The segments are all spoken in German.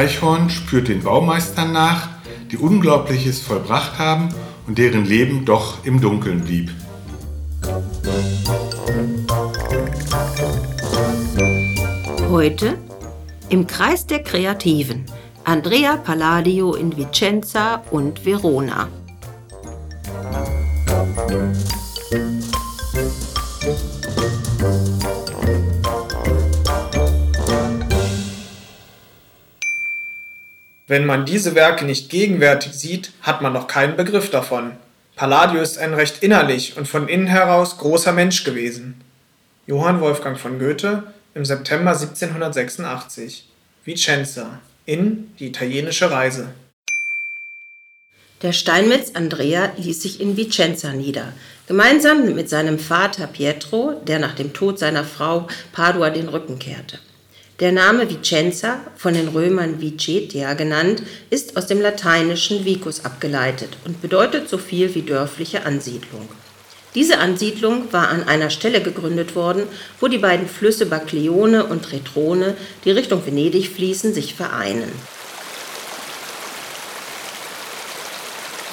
Eichhorn spürt den Baumeistern nach, die Unglaubliches vollbracht haben und deren Leben doch im Dunkeln blieb. Heute im Kreis der Kreativen Andrea Palladio in Vicenza und Verona. Wenn man diese Werke nicht gegenwärtig sieht, hat man noch keinen Begriff davon. Palladio ist ein recht innerlich und von innen heraus großer Mensch gewesen. Johann Wolfgang von Goethe im September 1786. Vicenza in Die italienische Reise. Der Steinmetz Andrea ließ sich in Vicenza nieder, gemeinsam mit seinem Vater Pietro, der nach dem Tod seiner Frau Padua den Rücken kehrte. Der Name Vicenza, von den Römern Vicetia genannt, ist aus dem lateinischen vicus abgeleitet und bedeutet so viel wie dörfliche Ansiedlung. Diese Ansiedlung war an einer Stelle gegründet worden, wo die beiden Flüsse Bacleone und Retrone, die Richtung Venedig fließen, sich vereinen.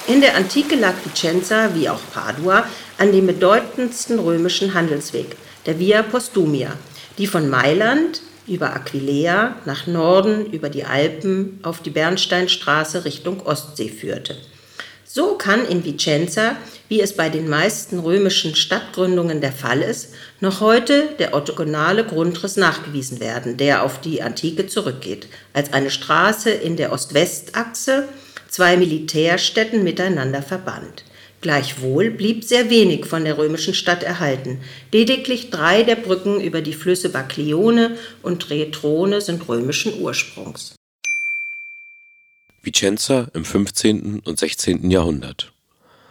In der Antike lag Vicenza, wie auch Padua, an dem bedeutendsten römischen Handelsweg, der Via Postumia, die von Mailand über Aquileia nach Norden über die Alpen auf die Bernsteinstraße Richtung Ostsee führte. So kann in Vicenza, wie es bei den meisten römischen Stadtgründungen der Fall ist, noch heute der orthogonale Grundriss nachgewiesen werden, der auf die Antike zurückgeht, als eine Straße in der Ost-West-Achse zwei Militärstädten miteinander verband. Gleichwohl blieb sehr wenig von der römischen Stadt erhalten. Lediglich drei der Brücken über die Flüsse Baclione und Retrone sind römischen Ursprungs. Vicenza im 15. und 16. Jahrhundert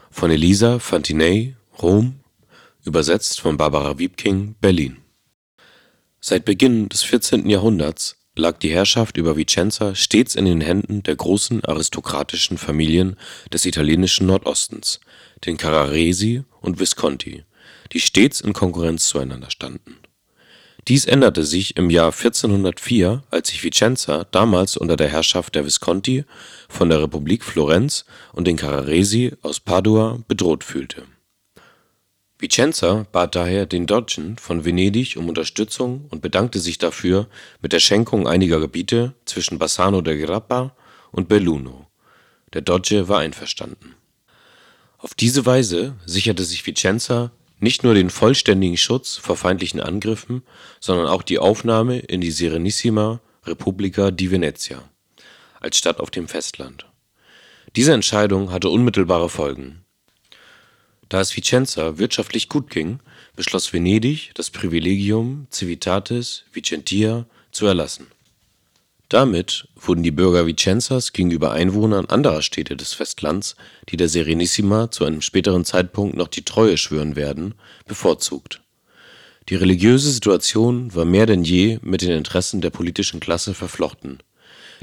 von Elisa Fantinei, Rom, übersetzt von Barbara Wiebking, Berlin. Seit Beginn des 14. Jahrhunderts lag die Herrschaft über Vicenza stets in den Händen der großen aristokratischen Familien des italienischen Nordostens, den Carraresi und Visconti, die stets in Konkurrenz zueinander standen. Dies änderte sich im Jahr 1404, als sich Vicenza, damals unter der Herrschaft der Visconti, von der Republik Florenz und den Carraresi aus Padua bedroht fühlte Vicenza bat daher den Dogen von Venedig um Unterstützung und bedankte sich dafür mit der Schenkung einiger Gebiete zwischen Bassano del Grappa und Belluno. Der Doge war einverstanden. Auf diese Weise sicherte sich Vicenza nicht nur den vollständigen Schutz vor feindlichen Angriffen, sondern auch die Aufnahme in die Serenissima Repubblica di Venezia als Stadt auf dem Festland. Diese Entscheidung hatte unmittelbare Folgen da es Vicenza wirtschaftlich gut ging, beschloss Venedig, das Privilegium Civitatis Vicentia zu erlassen. Damit wurden die Bürger Vicenzas gegenüber Einwohnern anderer Städte des Festlands, die der Serenissima zu einem späteren Zeitpunkt noch die Treue schwören werden, bevorzugt. Die religiöse Situation war mehr denn je mit den Interessen der politischen Klasse verflochten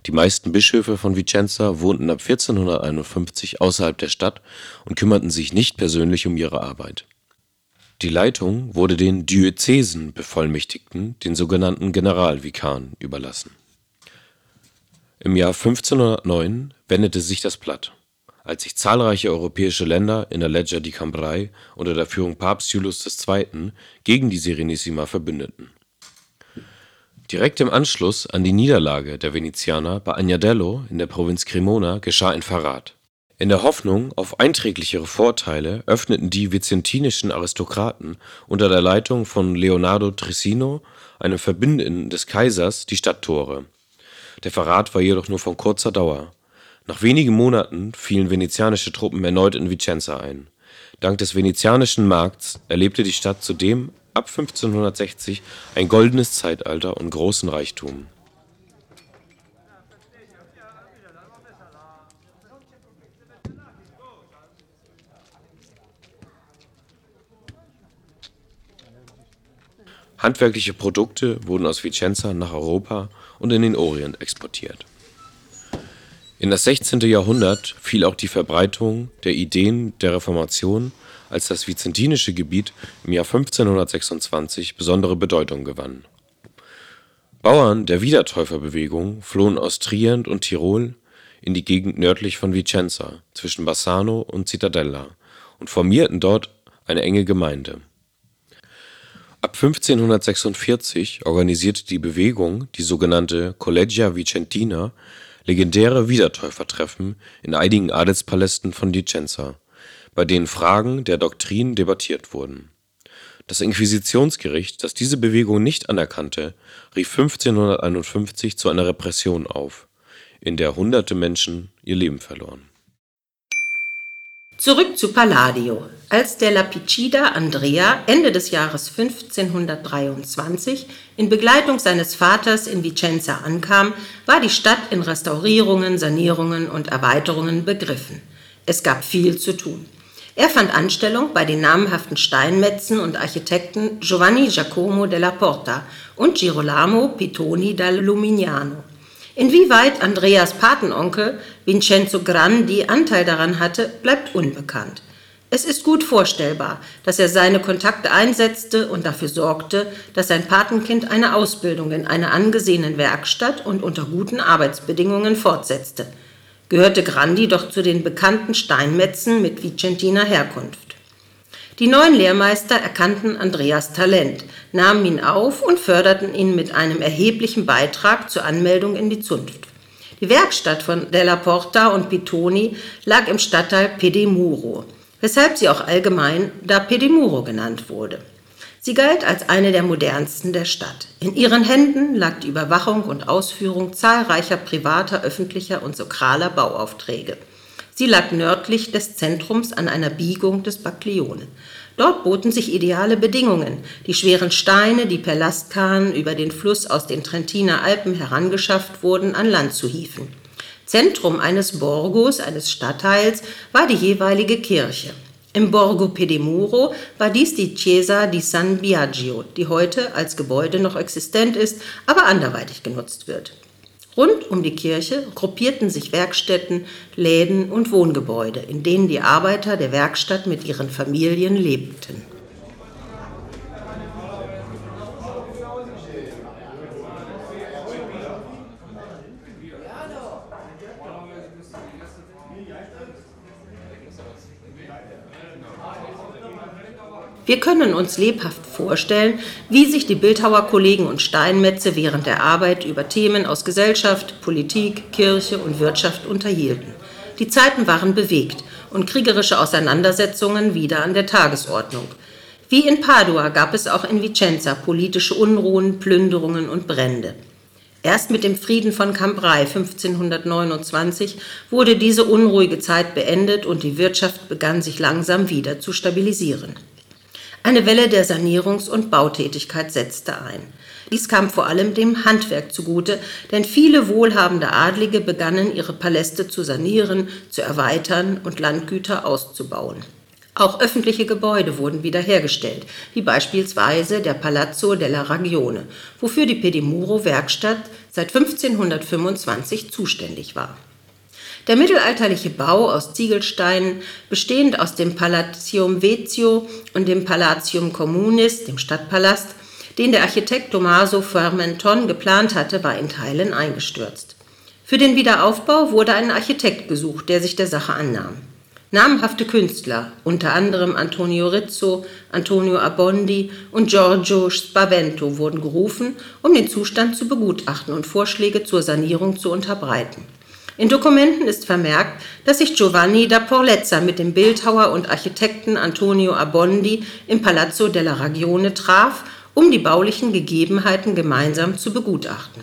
die meisten Bischöfe von Vicenza wohnten ab 1451 außerhalb der Stadt und kümmerten sich nicht persönlich um ihre Arbeit. Die Leitung wurde den Diözesenbevollmächtigten, den sogenannten Generalvikaren, überlassen. Im Jahr 1509 wendete sich das Blatt, als sich zahlreiche europäische Länder in der Legge di Cambrai unter der Führung Papst Julius II. gegen die Serenissima verbündeten Direkt im Anschluss an die Niederlage der Venezianer bei Agnadello in der Provinz Cremona geschah ein Verrat. In der Hoffnung auf einträglichere Vorteile öffneten die vizentinischen Aristokraten unter der Leitung von Leonardo Trissino, einem Verbündeten des Kaisers, die Stadttore. Der Verrat war jedoch nur von kurzer Dauer. Nach wenigen Monaten fielen venezianische Truppen erneut in Vicenza ein. Dank des venezianischen Markts erlebte die Stadt zudem ab 1560 ein goldenes Zeitalter und großen Reichtum. Handwerkliche Produkte wurden aus Vicenza nach Europa und in den Orient exportiert. In das 16. Jahrhundert fiel auch die Verbreitung der Ideen der Reformation als das vizentinische Gebiet im Jahr 1526 besondere Bedeutung gewann. Bauern der Wiedertäuferbewegung flohen aus Trient und Tirol in die Gegend nördlich von Vicenza zwischen Bassano und Cittadella und formierten dort eine enge Gemeinde. Ab 1546 organisierte die Bewegung die sogenannte Collegia Vicentina legendäre Wiedertäufertreffen in einigen Adelspalästen von Vicenza, bei denen Fragen der Doktrin debattiert wurden. Das Inquisitionsgericht, das diese Bewegung nicht anerkannte, rief 1551 zu einer Repression auf, in der hunderte Menschen ihr Leben verloren. Zurück zu Palladio. Als der Lapicida Andrea Ende des Jahres 1523 in Begleitung seines Vaters in Vicenza ankam, war die Stadt in Restaurierungen, Sanierungen und Erweiterungen begriffen. Es gab viel zu tun. Er fand Anstellung bei den namhaften Steinmetzen und Architekten Giovanni Giacomo della Porta und Girolamo Pittoni da Lumignano. Inwieweit Andreas Patenonkel Vincenzo Grandi Anteil daran hatte, bleibt unbekannt. Es ist gut vorstellbar, dass er seine Kontakte einsetzte und dafür sorgte, dass sein Patenkind eine Ausbildung in einer angesehenen Werkstatt und unter guten Arbeitsbedingungen fortsetzte – gehörte Grandi doch zu den bekannten Steinmetzen mit vicentiner Herkunft. Die neuen Lehrmeister erkannten Andreas Talent, nahmen ihn auf und förderten ihn mit einem erheblichen Beitrag zur Anmeldung in die Zunft. Die Werkstatt von Della Porta und Pittoni lag im Stadtteil Pedemuro, weshalb sie auch allgemein da Pedemuro genannt wurde. Sie galt als eine der modernsten der Stadt. In ihren Händen lag die Überwachung und Ausführung zahlreicher privater, öffentlicher und sakraler Bauaufträge. Sie lag nördlich des Zentrums an einer Biegung des Baglione. Dort boten sich ideale Bedingungen, die schweren Steine, die per Lastkahn über den Fluss aus den Trentiner Alpen herangeschafft wurden, an Land zu hieven. Zentrum eines Borgos, eines Stadtteils, war die jeweilige Kirche. Im Borgo Pedemuro war dies die Chiesa di San Biagio, die heute als Gebäude noch existent ist, aber anderweitig genutzt wird. Rund um die Kirche gruppierten sich Werkstätten, Läden und Wohngebäude, in denen die Arbeiter der Werkstatt mit ihren Familien lebten. Wir können uns lebhaft vorstellen, wie sich die Bildhauerkollegen und Steinmetze während der Arbeit über Themen aus Gesellschaft, Politik, Kirche und Wirtschaft unterhielten. Die Zeiten waren bewegt und kriegerische Auseinandersetzungen wieder an der Tagesordnung. Wie in Padua gab es auch in Vicenza politische Unruhen, Plünderungen und Brände. Erst mit dem Frieden von Cambrai 1529 wurde diese unruhige Zeit beendet und die Wirtschaft begann sich langsam wieder zu stabilisieren. Eine Welle der Sanierungs- und Bautätigkeit setzte ein. Dies kam vor allem dem Handwerk zugute, denn viele wohlhabende Adlige begannen ihre Paläste zu sanieren, zu erweitern und Landgüter auszubauen. Auch öffentliche Gebäude wurden wiederhergestellt, wie beispielsweise der Palazzo della Ragione, wofür die Pedimuro Werkstatt seit 1525 zuständig war. Der mittelalterliche Bau aus Ziegelsteinen, bestehend aus dem Palatium Vezio und dem Palatium Communis, dem Stadtpalast, den der Architekt Tommaso Fermenton geplant hatte, war in Teilen eingestürzt. Für den Wiederaufbau wurde ein Architekt gesucht, der sich der Sache annahm. Namhafte Künstler, unter anderem Antonio Rizzo, Antonio Abondi und Giorgio Spavento, wurden gerufen, um den Zustand zu begutachten und Vorschläge zur Sanierung zu unterbreiten. In Dokumenten ist vermerkt, dass sich Giovanni da Porlezza mit dem Bildhauer und Architekten Antonio Abondi im Palazzo della Ragione traf, um die baulichen Gegebenheiten gemeinsam zu begutachten.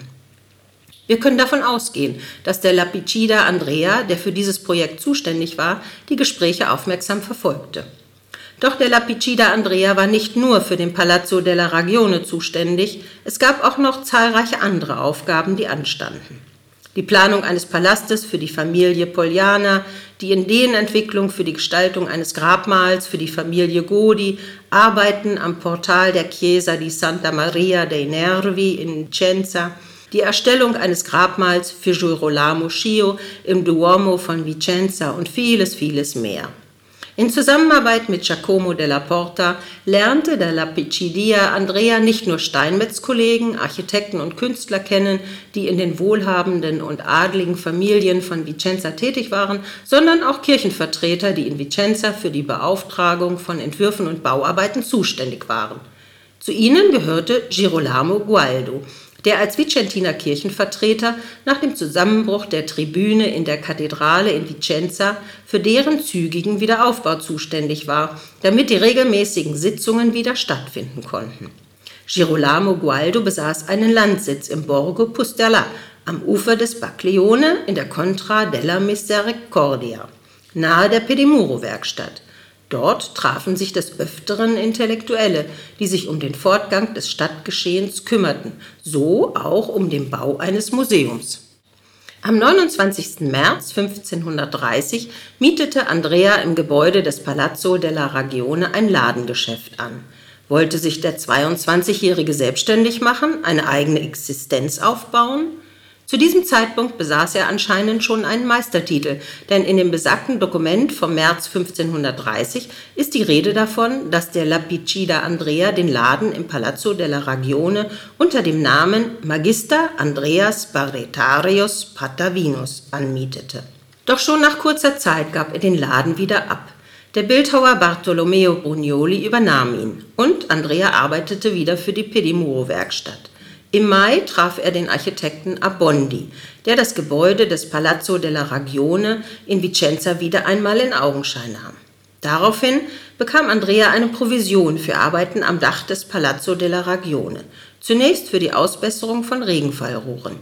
Wir können davon ausgehen, dass der Lapicida Andrea, der für dieses Projekt zuständig war, die Gespräche aufmerksam verfolgte. Doch der Lapicida Andrea war nicht nur für den Palazzo della Ragione zuständig, es gab auch noch zahlreiche andere Aufgaben, die anstanden die Planung eines Palastes für die Familie Poliana, die Ideenentwicklung für die Gestaltung eines Grabmals für die Familie Godi, Arbeiten am Portal der Chiesa di Santa Maria dei Nervi in Vicenza, die Erstellung eines Grabmals für Girolamo Schio im Duomo von Vicenza und vieles, vieles mehr. In Zusammenarbeit mit Giacomo della Porta lernte der Lapicidia Andrea nicht nur Steinmetzkollegen, Architekten und Künstler kennen, die in den wohlhabenden und adligen Familien von Vicenza tätig waren, sondern auch Kirchenvertreter, die in Vicenza für die Beauftragung von Entwürfen und Bauarbeiten zuständig waren. Zu ihnen gehörte Girolamo Gualdo, der als Vicentiner Kirchenvertreter nach dem Zusammenbruch der Tribüne in der Kathedrale in Vicenza für deren zügigen Wiederaufbau zuständig war, damit die regelmäßigen Sitzungen wieder stattfinden konnten. Girolamo Gualdo besaß einen Landsitz im Borgo Pusterla am Ufer des Baglione in der Contra della Misericordia, nahe der Pedimuro-Werkstatt. Dort trafen sich des Öfteren Intellektuelle, die sich um den Fortgang des Stadtgeschehens kümmerten, so auch um den Bau eines Museums. Am 29. März 1530 mietete Andrea im Gebäude des Palazzo della Ragione ein Ladengeschäft an. Wollte sich der 22-Jährige selbstständig machen, eine eigene Existenz aufbauen? Zu diesem Zeitpunkt besaß er anscheinend schon einen Meistertitel, denn in dem besagten Dokument vom März 1530 ist die Rede davon, dass der Lapicida Andrea den Laden im Palazzo della Ragione unter dem Namen Magister Andreas Barretarius Patavinus anmietete. Doch schon nach kurzer Zeit gab er den Laden wieder ab. Der Bildhauer Bartolomeo Brugnoli übernahm ihn und Andrea arbeitete wieder für die Pedimuro-Werkstatt. Im Mai traf er den Architekten Abondi, der das Gebäude des Palazzo della Ragione in Vicenza wieder einmal in Augenschein nahm. Daraufhin bekam Andrea eine Provision für Arbeiten am Dach des Palazzo della Ragione, zunächst für die Ausbesserung von Regenfallrohren.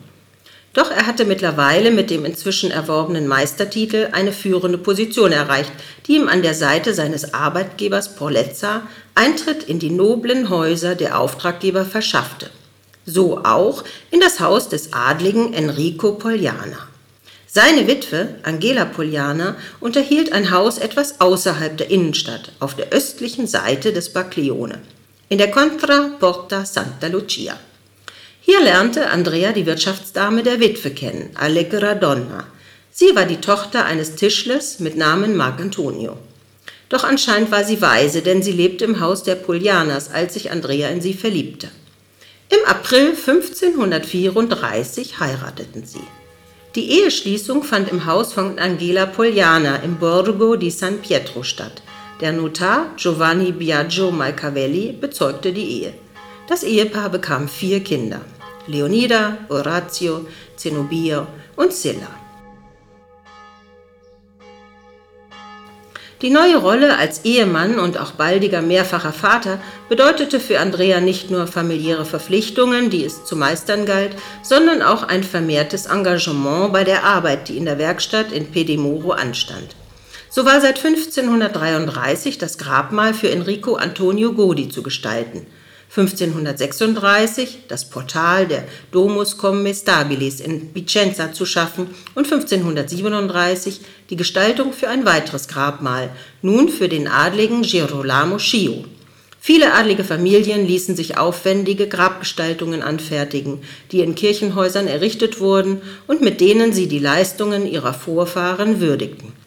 Doch er hatte mittlerweile mit dem inzwischen erworbenen Meistertitel eine führende Position erreicht, die ihm an der Seite seines Arbeitgebers Porlezza Eintritt in die noblen Häuser der Auftraggeber verschaffte so auch in das Haus des Adligen Enrico Pogliana. Seine Witwe, Angela Pogliana, unterhielt ein Haus etwas außerhalb der Innenstadt, auf der östlichen Seite des Baglione, in der Contra Porta Santa Lucia. Hier lernte Andrea die Wirtschaftsdame der Witwe kennen, Allegra Donna. Sie war die Tochter eines Tischlers mit Namen Marcantonio. Doch anscheinend war sie weise, denn sie lebte im Haus der Polianas, als sich Andrea in sie verliebte. Im April 1534 heirateten sie. Die Eheschließung fand im Haus von Angela Pogliana im Borgo di San Pietro statt. Der Notar Giovanni Biagio Malcavelli bezeugte die Ehe. Das Ehepaar bekam vier Kinder: Leonida, Orazio, Zenobia und Silla. Die neue Rolle als Ehemann und auch baldiger mehrfacher Vater bedeutete für Andrea nicht nur familiäre Verpflichtungen, die es zu meistern galt, sondern auch ein vermehrtes Engagement bei der Arbeit, die in der Werkstatt in Pedimuro anstand. So war seit 1533 das Grabmal für Enrico Antonio Godi zu gestalten – 1536 das Portal der Domus Commestabilis in Vicenza zu schaffen und 1537 die Gestaltung für ein weiteres Grabmal, nun für den Adligen Girolamo Schio. Viele adlige Familien ließen sich aufwendige Grabgestaltungen anfertigen, die in Kirchenhäusern errichtet wurden und mit denen sie die Leistungen ihrer Vorfahren würdigten.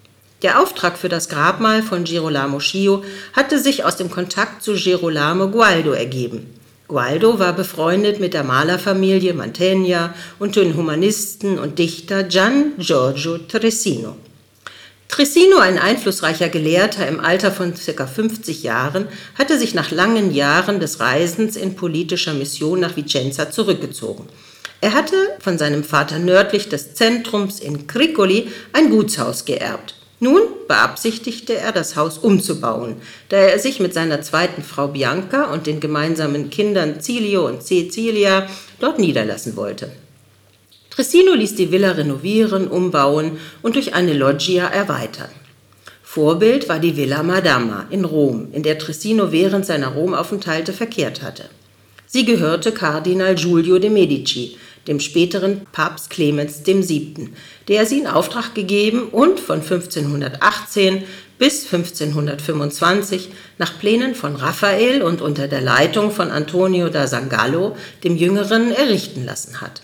Der Auftrag für das Grabmal von Girolamo Schio hatte sich aus dem Kontakt zu Girolamo Gualdo ergeben. Gualdo war befreundet mit der Malerfamilie Mantegna und den Humanisten und Dichter Gian Giorgio Tressino. Tressino, ein einflussreicher Gelehrter im Alter von ca. 50 Jahren, hatte sich nach langen Jahren des Reisens in politischer Mission nach Vicenza zurückgezogen. Er hatte von seinem Vater nördlich des Zentrums in Cricoli ein Gutshaus geerbt. Nun beabsichtigte er, das Haus umzubauen, da er sich mit seiner zweiten Frau Bianca und den gemeinsamen Kindern Cilio und Cecilia dort niederlassen wollte. Tressino ließ die Villa renovieren, umbauen und durch eine Loggia erweitern. Vorbild war die Villa Madama in Rom, in der Tressino während seiner Romaufenthalte verkehrt hatte. Sie gehörte Kardinal Giulio de Medici, dem späteren Papst Clemens VII., der sie in Auftrag gegeben und von 1518 bis 1525 nach Plänen von Raphael und unter der Leitung von Antonio da Sangallo, dem Jüngeren, errichten lassen hat.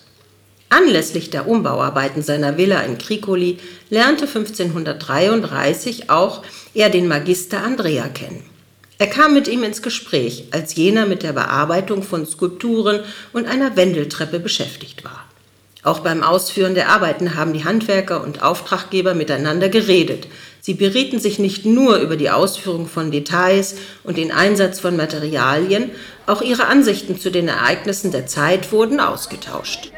Anlässlich der Umbauarbeiten seiner Villa in Krikoli lernte 1533 auch er den Magister Andrea kennen. Er kam mit ihm ins Gespräch, als jener mit der Bearbeitung von Skulpturen und einer Wendeltreppe beschäftigt war. Auch beim Ausführen der Arbeiten haben die Handwerker und Auftraggeber miteinander geredet. Sie berieten sich nicht nur über die Ausführung von Details und den Einsatz von Materialien, auch ihre Ansichten zu den Ereignissen der Zeit wurden ausgetauscht.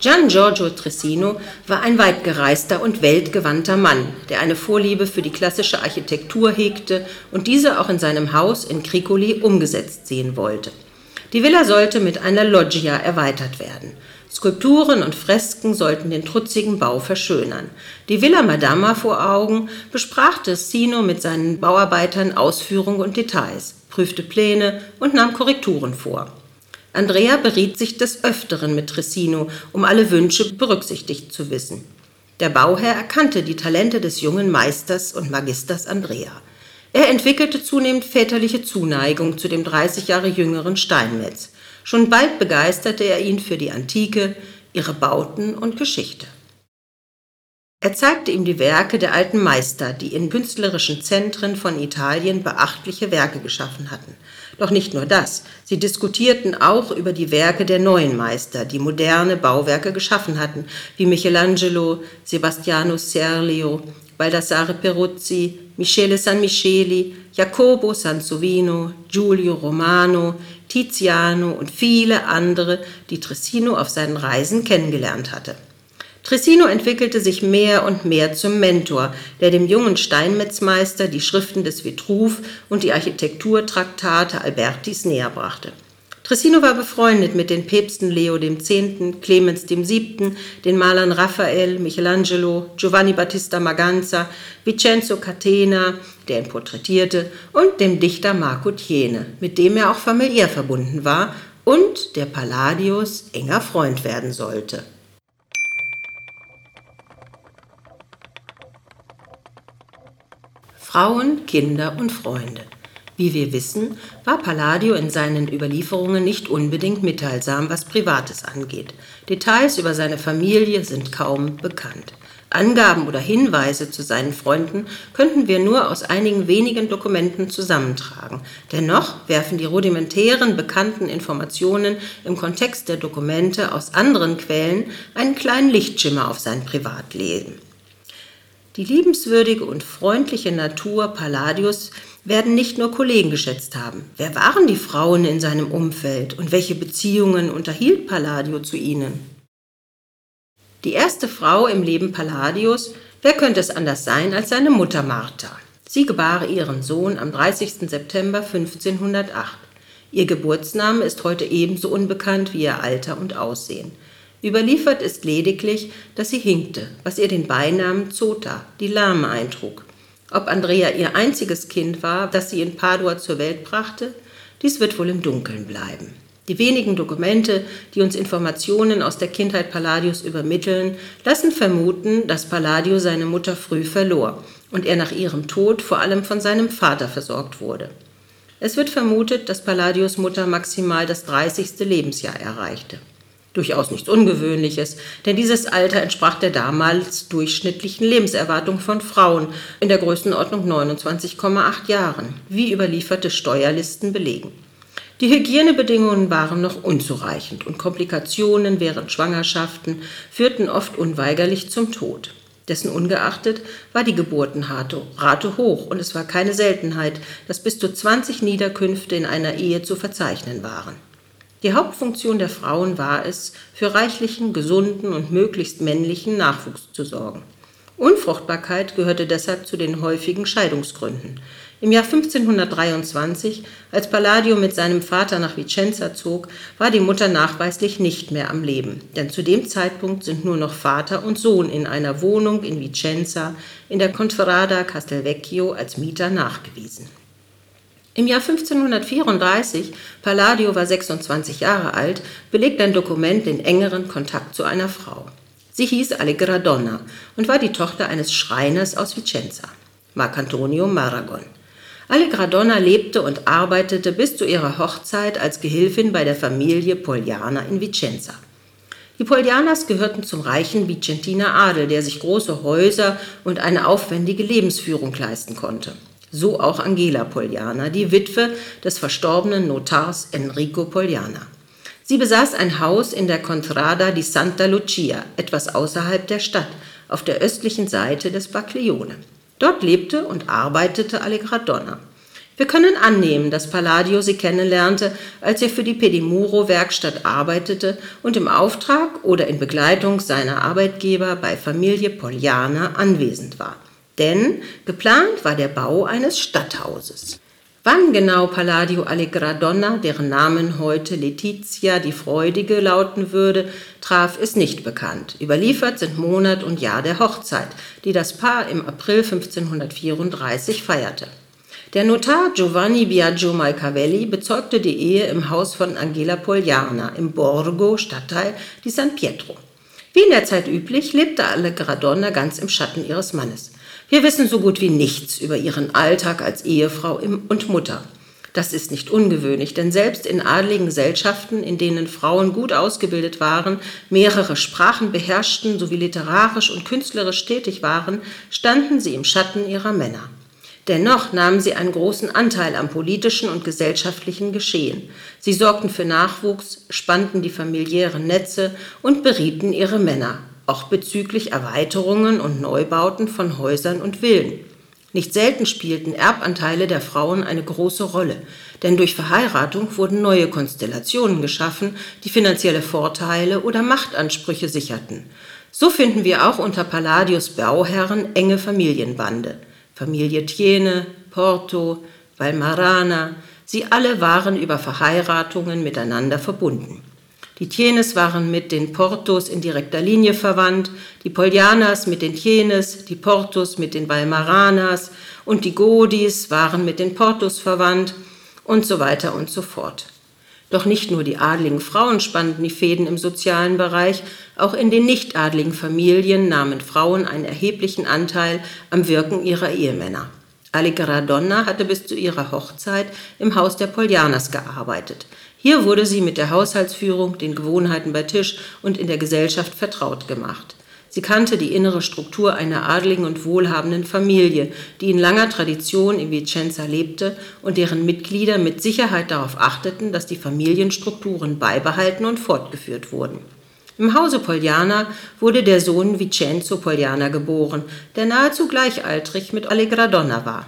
Gian Giorgio Trissino war ein weitgereister und weltgewandter Mann, der eine Vorliebe für die klassische Architektur hegte und diese auch in seinem Haus in Cricoli umgesetzt sehen wollte. Die Villa sollte mit einer Loggia erweitert werden. Skulpturen und Fresken sollten den trutzigen Bau verschönern. Die Villa Madama vor Augen besprach Trissino mit seinen Bauarbeitern Ausführung und Details, prüfte Pläne und nahm Korrekturen vor. Andrea beriet sich des Öfteren mit Trissino, um alle Wünsche berücksichtigt zu wissen. Der Bauherr erkannte die Talente des jungen Meisters und Magisters Andrea. Er entwickelte zunehmend väterliche Zuneigung zu dem 30 Jahre jüngeren Steinmetz. Schon bald begeisterte er ihn für die Antike, ihre Bauten und Geschichte. Er zeigte ihm die Werke der alten Meister, die in künstlerischen Zentren von Italien beachtliche Werke geschaffen hatten. Doch nicht nur das, sie diskutierten auch über die Werke der neuen Meister, die moderne Bauwerke geschaffen hatten, wie Michelangelo, Sebastiano Serlio, Baldassare Peruzzi, Michele San Micheli, Jacopo Sansovino, Giulio Romano, Tiziano und viele andere, die Trissino auf seinen Reisen kennengelernt hatte. Trissino entwickelte sich mehr und mehr zum Mentor, der dem jungen Steinmetzmeister die Schriften des Vitruv und die Architekturtraktate Albertis näherbrachte. Trissino war befreundet mit den Päpsten Leo X., Clemens VII., den Malern Raphael, Michelangelo, Giovanni Battista Maganza, Vincenzo Catena, der ihn porträtierte, und dem Dichter Marco Thiene, mit dem er auch familiär verbunden war und der Palladius enger Freund werden sollte. Frauen, Kinder und Freunde. Wie wir wissen, war Palladio in seinen Überlieferungen nicht unbedingt mitteilsam, was Privates angeht. Details über seine Familie sind kaum bekannt. Angaben oder Hinweise zu seinen Freunden könnten wir nur aus einigen wenigen Dokumenten zusammentragen. Dennoch werfen die rudimentären bekannten Informationen im Kontext der Dokumente aus anderen Quellen einen kleinen Lichtschimmer auf sein Privatleben. Die liebenswürdige und freundliche Natur Palladius werden nicht nur Kollegen geschätzt haben. Wer waren die Frauen in seinem Umfeld und welche Beziehungen unterhielt Palladio zu ihnen? Die erste Frau im Leben Palladius, wer könnte es anders sein als seine Mutter Martha? Sie gebar ihren Sohn am 30. September 1508. Ihr Geburtsname ist heute ebenso unbekannt wie ihr Alter und Aussehen. Überliefert ist lediglich, dass sie hinkte, was ihr den Beinamen Zota, die Lahme, eintrug. Ob Andrea ihr einziges Kind war, das sie in Padua zur Welt brachte, dies wird wohl im Dunkeln bleiben. Die wenigen Dokumente, die uns Informationen aus der Kindheit Palladius übermitteln, lassen vermuten, dass Palladio seine Mutter früh verlor und er nach ihrem Tod vor allem von seinem Vater versorgt wurde. Es wird vermutet, dass Palladius Mutter maximal das 30. Lebensjahr erreichte. Durchaus nichts Ungewöhnliches, denn dieses Alter entsprach der damals durchschnittlichen Lebenserwartung von Frauen in der Größenordnung 29,8 Jahren, wie überlieferte Steuerlisten belegen. Die Hygienebedingungen waren noch unzureichend und Komplikationen während Schwangerschaften führten oft unweigerlich zum Tod. Dessen ungeachtet war die Geburtenrate hoch und es war keine Seltenheit, dass bis zu 20 Niederkünfte in einer Ehe zu verzeichnen waren. Die Hauptfunktion der Frauen war es, für reichlichen, gesunden und möglichst männlichen Nachwuchs zu sorgen. Unfruchtbarkeit gehörte deshalb zu den häufigen Scheidungsgründen. Im Jahr 1523, als Palladio mit seinem Vater nach Vicenza zog, war die Mutter nachweislich nicht mehr am Leben, denn zu dem Zeitpunkt sind nur noch Vater und Sohn in einer Wohnung in Vicenza in der Conferrada Castelvecchio als Mieter nachgewiesen. Im Jahr 1534, Palladio war 26 Jahre alt, belegt ein Dokument den engeren Kontakt zu einer Frau. Sie hieß Allegra Donna und war die Tochter eines Schreiners aus Vicenza, Marcantonio Maragon. Allegradonna lebte und arbeitete bis zu ihrer Hochzeit als Gehilfin bei der Familie Pogliana in Vicenza. Die Poglianas gehörten zum reichen Vicentiner Adel, der sich große Häuser und eine aufwendige Lebensführung leisten konnte. So auch Angela Pogliana, die Witwe des verstorbenen Notars Enrico Pogliana. Sie besaß ein Haus in der Contrada di Santa Lucia, etwas außerhalb der Stadt, auf der östlichen Seite des Baglione. Dort lebte und arbeitete Allegradonna. Wir können annehmen, dass Palladio sie kennenlernte, als er für die Pedimuro-Werkstatt arbeitete und im Auftrag oder in Begleitung seiner Arbeitgeber bei Familie Pogliana anwesend war. Denn geplant war der Bau eines Stadthauses. Wann genau Palladio Allegradonna, deren Namen heute Letizia die Freudige lauten würde, traf, ist nicht bekannt. Überliefert sind Monat und Jahr der Hochzeit, die das Paar im April 1534 feierte. Der Notar Giovanni Biagio Malcavelli bezeugte die Ehe im Haus von Angela Pogliana im Borgo, Stadtteil di San Pietro. Wie in der Zeit üblich, lebte Allegradonna ganz im Schatten ihres Mannes. Wir wissen so gut wie nichts über ihren Alltag als Ehefrau und Mutter. Das ist nicht ungewöhnlich, denn selbst in adligen Gesellschaften, in denen Frauen gut ausgebildet waren, mehrere Sprachen beherrschten sowie literarisch und künstlerisch tätig waren, standen sie im Schatten ihrer Männer. Dennoch nahmen sie einen großen Anteil am politischen und gesellschaftlichen Geschehen. Sie sorgten für Nachwuchs, spannten die familiären Netze und berieten ihre Männer, auch bezüglich Erweiterungen und Neubauten von Häusern und Villen. Nicht selten spielten Erbanteile der Frauen eine große Rolle, denn durch Verheiratung wurden neue Konstellationen geschaffen, die finanzielle Vorteile oder Machtansprüche sicherten. So finden wir auch unter Palladius Bauherren enge Familienbande. Familie Thiene, Porto, Valmarana, sie alle waren über Verheiratungen miteinander verbunden. Die Tienes waren mit den Portos in direkter Linie verwandt, die Polianas mit den Tienes, die Portos mit den Valmaranas und die Godis waren mit den Portos verwandt und so weiter und so fort. Doch nicht nur die adligen Frauen spannten die Fäden im sozialen Bereich, auch in den nicht adligen Familien nahmen Frauen einen erheblichen Anteil am Wirken ihrer Ehemänner. Allegra Donna hatte bis zu ihrer Hochzeit im Haus der Polianas gearbeitet. Hier wurde sie mit der Haushaltsführung, den Gewohnheiten bei Tisch und in der Gesellschaft vertraut gemacht. Sie kannte die innere Struktur einer adligen und wohlhabenden Familie, die in langer Tradition in Vicenza lebte und deren Mitglieder mit Sicherheit darauf achteten, dass die Familienstrukturen beibehalten und fortgeführt wurden. Im Hause Pogliana wurde der Sohn Vincenzo Pogliana geboren, der nahezu gleichaltrig mit Allegra Donna war.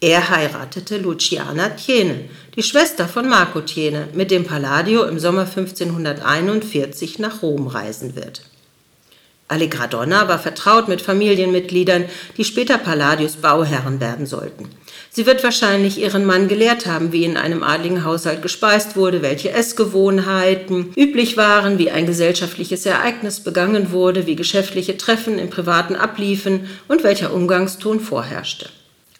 Er heiratete Luciana Thiene, die Schwester von Marco Thiene, mit dem Palladio im Sommer 1541 nach Rom reisen wird. Allegradonna war vertraut mit Familienmitgliedern, die später Palladius Bauherren werden sollten. Sie wird wahrscheinlich ihren Mann gelehrt haben, wie in einem adligen Haushalt gespeist wurde, welche Essgewohnheiten üblich waren, wie ein gesellschaftliches Ereignis begangen wurde, wie geschäftliche Treffen im Privaten abliefen und welcher Umgangston vorherrschte.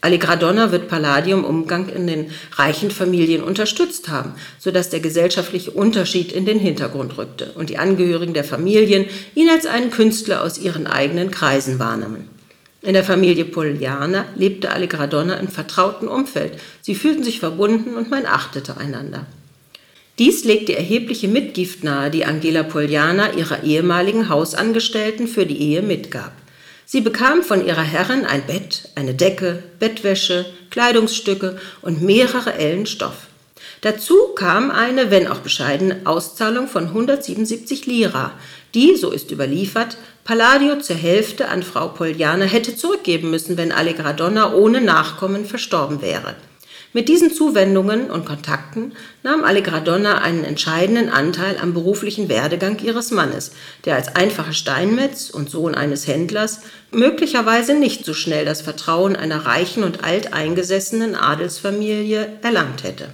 Allegradonna wird Palladium Umgang in den reichen Familien unterstützt haben, sodass der gesellschaftliche Unterschied in den Hintergrund rückte und die Angehörigen der Familien ihn als einen Künstler aus ihren eigenen Kreisen wahrnahmen. In der Familie Poliana lebte Allegradonna im vertrauten Umfeld. Sie fühlten sich verbunden und man achtete einander. Dies legt die erhebliche Mitgift nahe, die Angela Poliana ihrer ehemaligen Hausangestellten für die Ehe mitgab. Sie bekam von ihrer Herrin ein Bett, eine Decke, Bettwäsche, Kleidungsstücke und mehrere Ellen Stoff. Dazu kam eine, wenn auch bescheidene, Auszahlung von 177 Lira, die, so ist überliefert, Palladio zur Hälfte an Frau Poliana hätte zurückgeben müssen, wenn Allegra Donna ohne Nachkommen verstorben wäre. Mit diesen Zuwendungen und Kontakten nahm Allegra Donna einen entscheidenden Anteil am beruflichen Werdegang ihres Mannes, der als einfacher Steinmetz und Sohn eines Händlers möglicherweise nicht so schnell das Vertrauen einer reichen und alteingesessenen Adelsfamilie erlangt hätte.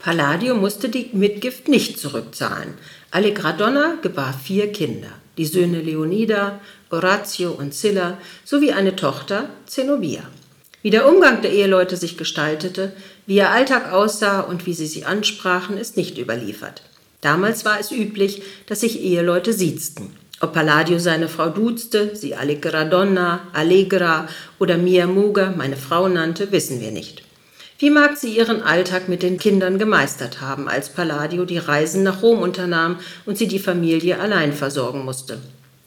Palladio musste die Mitgift nicht zurückzahlen. Allegra Donna gebar vier Kinder, die Söhne Leonida, Orazio und Silla sowie eine Tochter, Zenobia. Wie der Umgang der Eheleute sich gestaltete, wie ihr Alltag aussah und wie sie sie ansprachen, ist nicht überliefert. Damals war es üblich, dass sich Eheleute siezten. Ob Palladio seine Frau duzte, sie Allegra Donna, Allegra oder Mia Muga, meine Frau nannte, wissen wir nicht. Wie mag sie ihren Alltag mit den Kindern gemeistert haben, als Palladio die Reisen nach Rom unternahm und sie die Familie allein versorgen musste?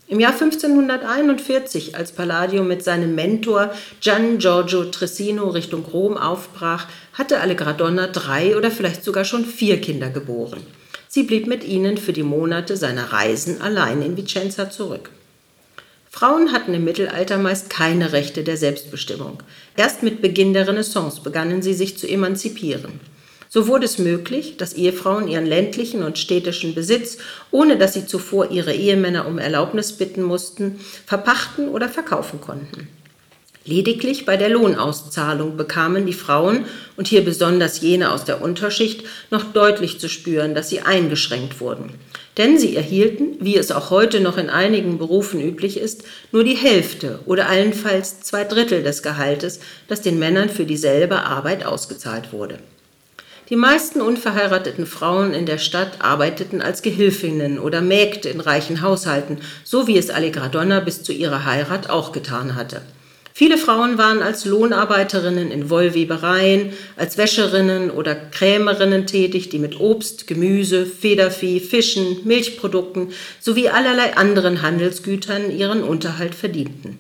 Im Jahr 1541, als Palladio mit seinem Mentor Gian Giorgio Tressino Richtung Rom aufbrach, hatte Allegradonna drei oder vielleicht sogar schon vier Kinder geboren. Sie blieb mit ihnen für die Monate seiner Reisen allein in Vicenza zurück. Frauen hatten im Mittelalter meist keine Rechte der Selbstbestimmung. Erst mit Beginn der Renaissance begannen sie sich zu emanzipieren. So wurde es möglich, dass Ehefrauen ihren ländlichen und städtischen Besitz, ohne dass sie zuvor ihre Ehemänner um Erlaubnis bitten mussten, verpachten oder verkaufen konnten. Lediglich bei der Lohnauszahlung bekamen die Frauen, und hier besonders jene aus der Unterschicht, noch deutlich zu spüren, dass sie eingeschränkt wurden. Denn sie erhielten, wie es auch heute noch in einigen Berufen üblich ist, nur die Hälfte oder allenfalls zwei Drittel des Gehaltes, das den Männern für dieselbe Arbeit ausgezahlt wurde. Die meisten unverheirateten Frauen in der Stadt arbeiteten als Gehilfinnen oder Mägde in reichen Haushalten, so wie es Allegra Donna bis zu ihrer Heirat auch getan hatte. Viele Frauen waren als Lohnarbeiterinnen in Wollwebereien, als Wäscherinnen oder Krämerinnen tätig, die mit Obst, Gemüse, Federvieh, Fischen, Milchprodukten sowie allerlei anderen Handelsgütern ihren Unterhalt verdienten.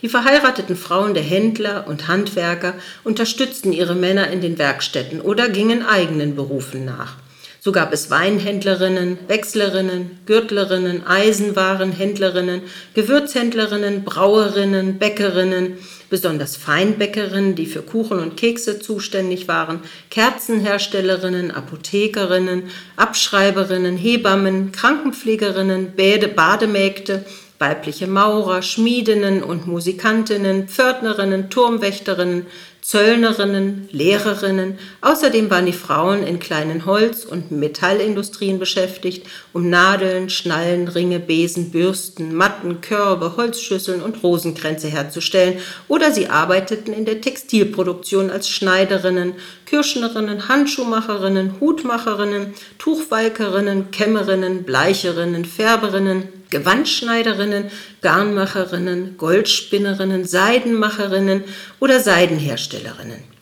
Die verheirateten Frauen der Händler und Handwerker unterstützten ihre Männer in den Werkstätten oder gingen eigenen Berufen nach. So gab es Weinhändlerinnen, Wechslerinnen, Gürtlerinnen, Eisenwarenhändlerinnen, Gewürzhändlerinnen, Brauerinnen, Bäckerinnen, besonders Feinbäckerinnen, die für Kuchen und Kekse zuständig waren, Kerzenherstellerinnen, Apothekerinnen, Abschreiberinnen, Hebammen, Krankenpflegerinnen, Bäde, Bademägde, weibliche Maurer, Schmiedinnen und Musikantinnen, Pförtnerinnen, Turmwächterinnen, Zöllnerinnen, Lehrerinnen. Außerdem waren die Frauen in kleinen Holz- und Metallindustrien beschäftigt, um Nadeln, Schnallen, Ringe, Besen, Bürsten, Matten, Körbe, Holzschüsseln und Rosenkränze herzustellen, oder sie arbeiteten in der Textilproduktion als Schneiderinnen, Kirschnerinnen, Handschuhmacherinnen, Hutmacherinnen, Tuchwalkerinnen, Kämmerinnen, Bleicherinnen, Färberinnen, Gewandschneiderinnen, Garnmacherinnen, Goldspinnerinnen, Seidenmacherinnen oder Seidenherstellerinnen.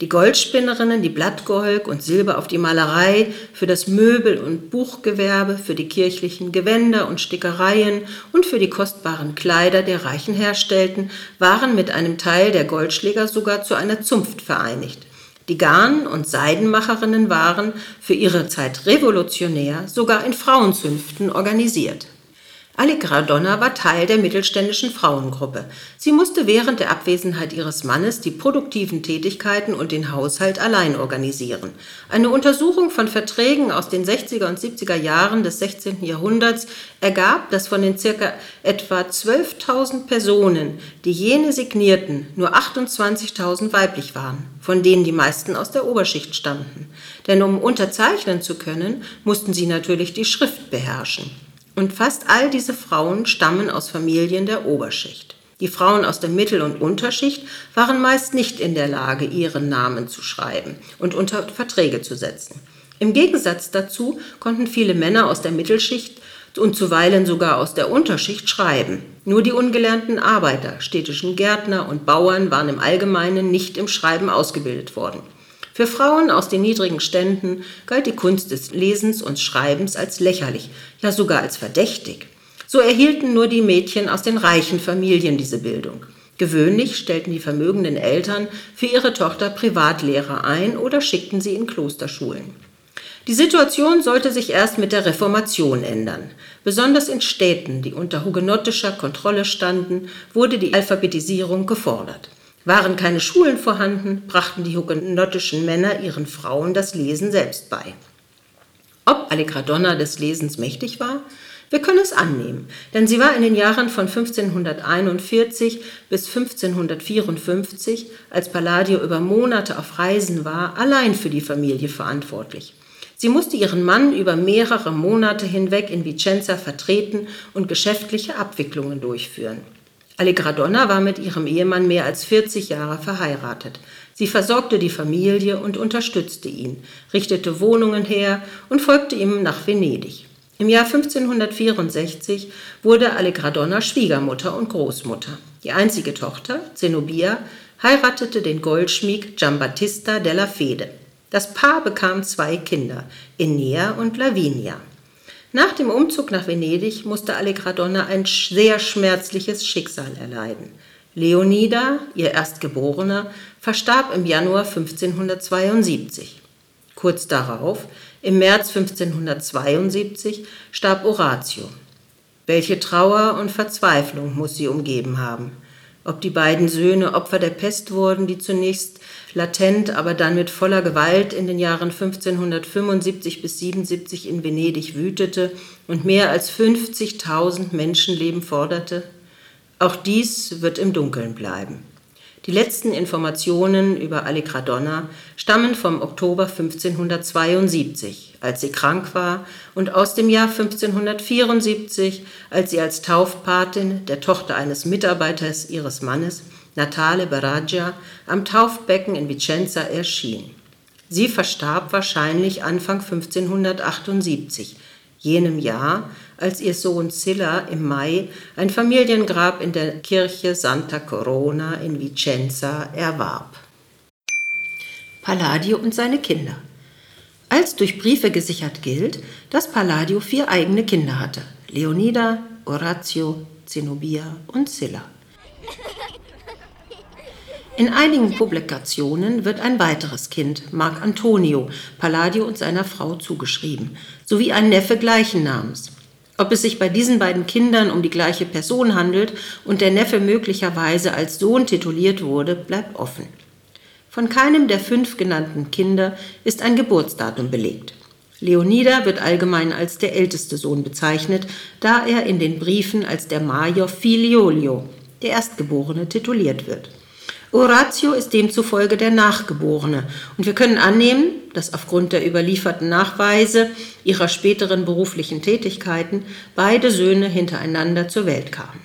Die Goldspinnerinnen, die Blattgeholk und Silber auf die Malerei, für das Möbel- und Buchgewerbe, für die kirchlichen Gewänder und Stickereien und für die kostbaren Kleider der Reichen herstellten, waren mit einem Teil der Goldschläger sogar zu einer Zunft vereinigt. Die Garn- und Seidenmacherinnen waren, für ihre Zeit revolutionär, sogar in Frauenzünften organisiert. Allegra Donna war Teil der mittelständischen Frauengruppe. Sie musste während der Abwesenheit ihres Mannes die produktiven Tätigkeiten und den Haushalt allein organisieren. Eine Untersuchung von Verträgen aus den 60er und 70er Jahren des 16. Jahrhunderts ergab, dass von den circa etwa 12.000 Personen, die jene signierten, nur 28.000 weiblich waren, von denen die meisten aus der Oberschicht stammten. Denn um unterzeichnen zu können, mussten sie natürlich die Schrift beherrschen. Und fast all diese Frauen stammen aus Familien der Oberschicht. Die Frauen aus der Mittel- und Unterschicht waren meist nicht in der Lage, ihren Namen zu schreiben und unter Verträge zu setzen. Im Gegensatz dazu konnten viele Männer aus der Mittelschicht und zuweilen sogar aus der Unterschicht schreiben. Nur die ungelernten Arbeiter, städtischen Gärtner und Bauern waren im Allgemeinen nicht im Schreiben ausgebildet worden. Für Frauen aus den niedrigen Ständen galt die Kunst des Lesens und Schreibens als lächerlich, ja sogar als verdächtig. So erhielten nur die Mädchen aus den reichen Familien diese Bildung. Gewöhnlich stellten die vermögenden Eltern für ihre Tochter Privatlehrer ein oder schickten sie in Klosterschulen. Die Situation sollte sich erst mit der Reformation ändern. Besonders in Städten, die unter hugenottischer Kontrolle standen, wurde die Alphabetisierung gefordert. Waren keine Schulen vorhanden, brachten die hugenottischen Männer ihren Frauen das Lesen selbst bei. Ob Allegra Donna des Lesens mächtig war? Wir können es annehmen, denn sie war in den Jahren von 1541 bis 1554, als Palladio über Monate auf Reisen war, allein für die Familie verantwortlich. Sie musste ihren Mann über mehrere Monate hinweg in Vicenza vertreten und geschäftliche Abwicklungen durchführen. Allegra Donna war mit ihrem Ehemann mehr als 40 Jahre verheiratet. Sie versorgte die Familie und unterstützte ihn, richtete Wohnungen her und folgte ihm nach Venedig. Im Jahr 1564 wurde Allegradonna Schwiegermutter und Großmutter. Die einzige Tochter, Zenobia, heiratete den Goldschmied Giambattista della Fede. Das Paar bekam zwei Kinder, Enea und Lavinia. Nach dem Umzug nach Venedig musste Allegradonna ein sehr schmerzliches Schicksal erleiden. Leonida, ihr Erstgeborener, verstarb im Januar 1572. Kurz darauf, im März 1572, starb Oratio. Welche Trauer und Verzweiflung muss sie umgeben haben. Ob die beiden Söhne Opfer der Pest wurden, die zunächst latent, aber dann mit voller Gewalt in den Jahren 1575 bis 77 in Venedig wütete und mehr als 50.000 Menschenleben forderte? Auch dies wird im Dunkeln bleiben. Die letzten Informationen über Allegradonna stammen vom Oktober 1572, als sie krank war, und aus dem Jahr 1574, als sie als Taufpatin der Tochter eines Mitarbeiters ihres Mannes, Natale Baraggia, am Taufbecken in Vicenza erschien. Sie verstarb wahrscheinlich Anfang 1578, jenem Jahr, als ihr Sohn Silla im Mai ein Familiengrab in der Kirche Santa Corona in Vicenza erwarb. Palladio und seine Kinder. Als durch Briefe gesichert gilt, dass Palladio vier eigene Kinder hatte: Leonida, Oratio, Zenobia und Silla. In einigen Publikationen wird ein weiteres Kind, Marc Antonio, Palladio und seiner Frau zugeschrieben, sowie ein Neffe gleichen Namens. Ob es sich bei diesen beiden Kindern um die gleiche Person handelt und der Neffe möglicherweise als Sohn tituliert wurde, bleibt offen. Von keinem der fünf genannten Kinder ist ein Geburtsdatum belegt. Leonida wird allgemein als der älteste Sohn bezeichnet, da er in den Briefen als der Major Filiolio, der Erstgeborene, tituliert wird. Oratio ist demzufolge der Nachgeborene und wir können annehmen, dass aufgrund der überlieferten Nachweise ihrer späteren beruflichen Tätigkeiten beide Söhne hintereinander zur Welt kamen.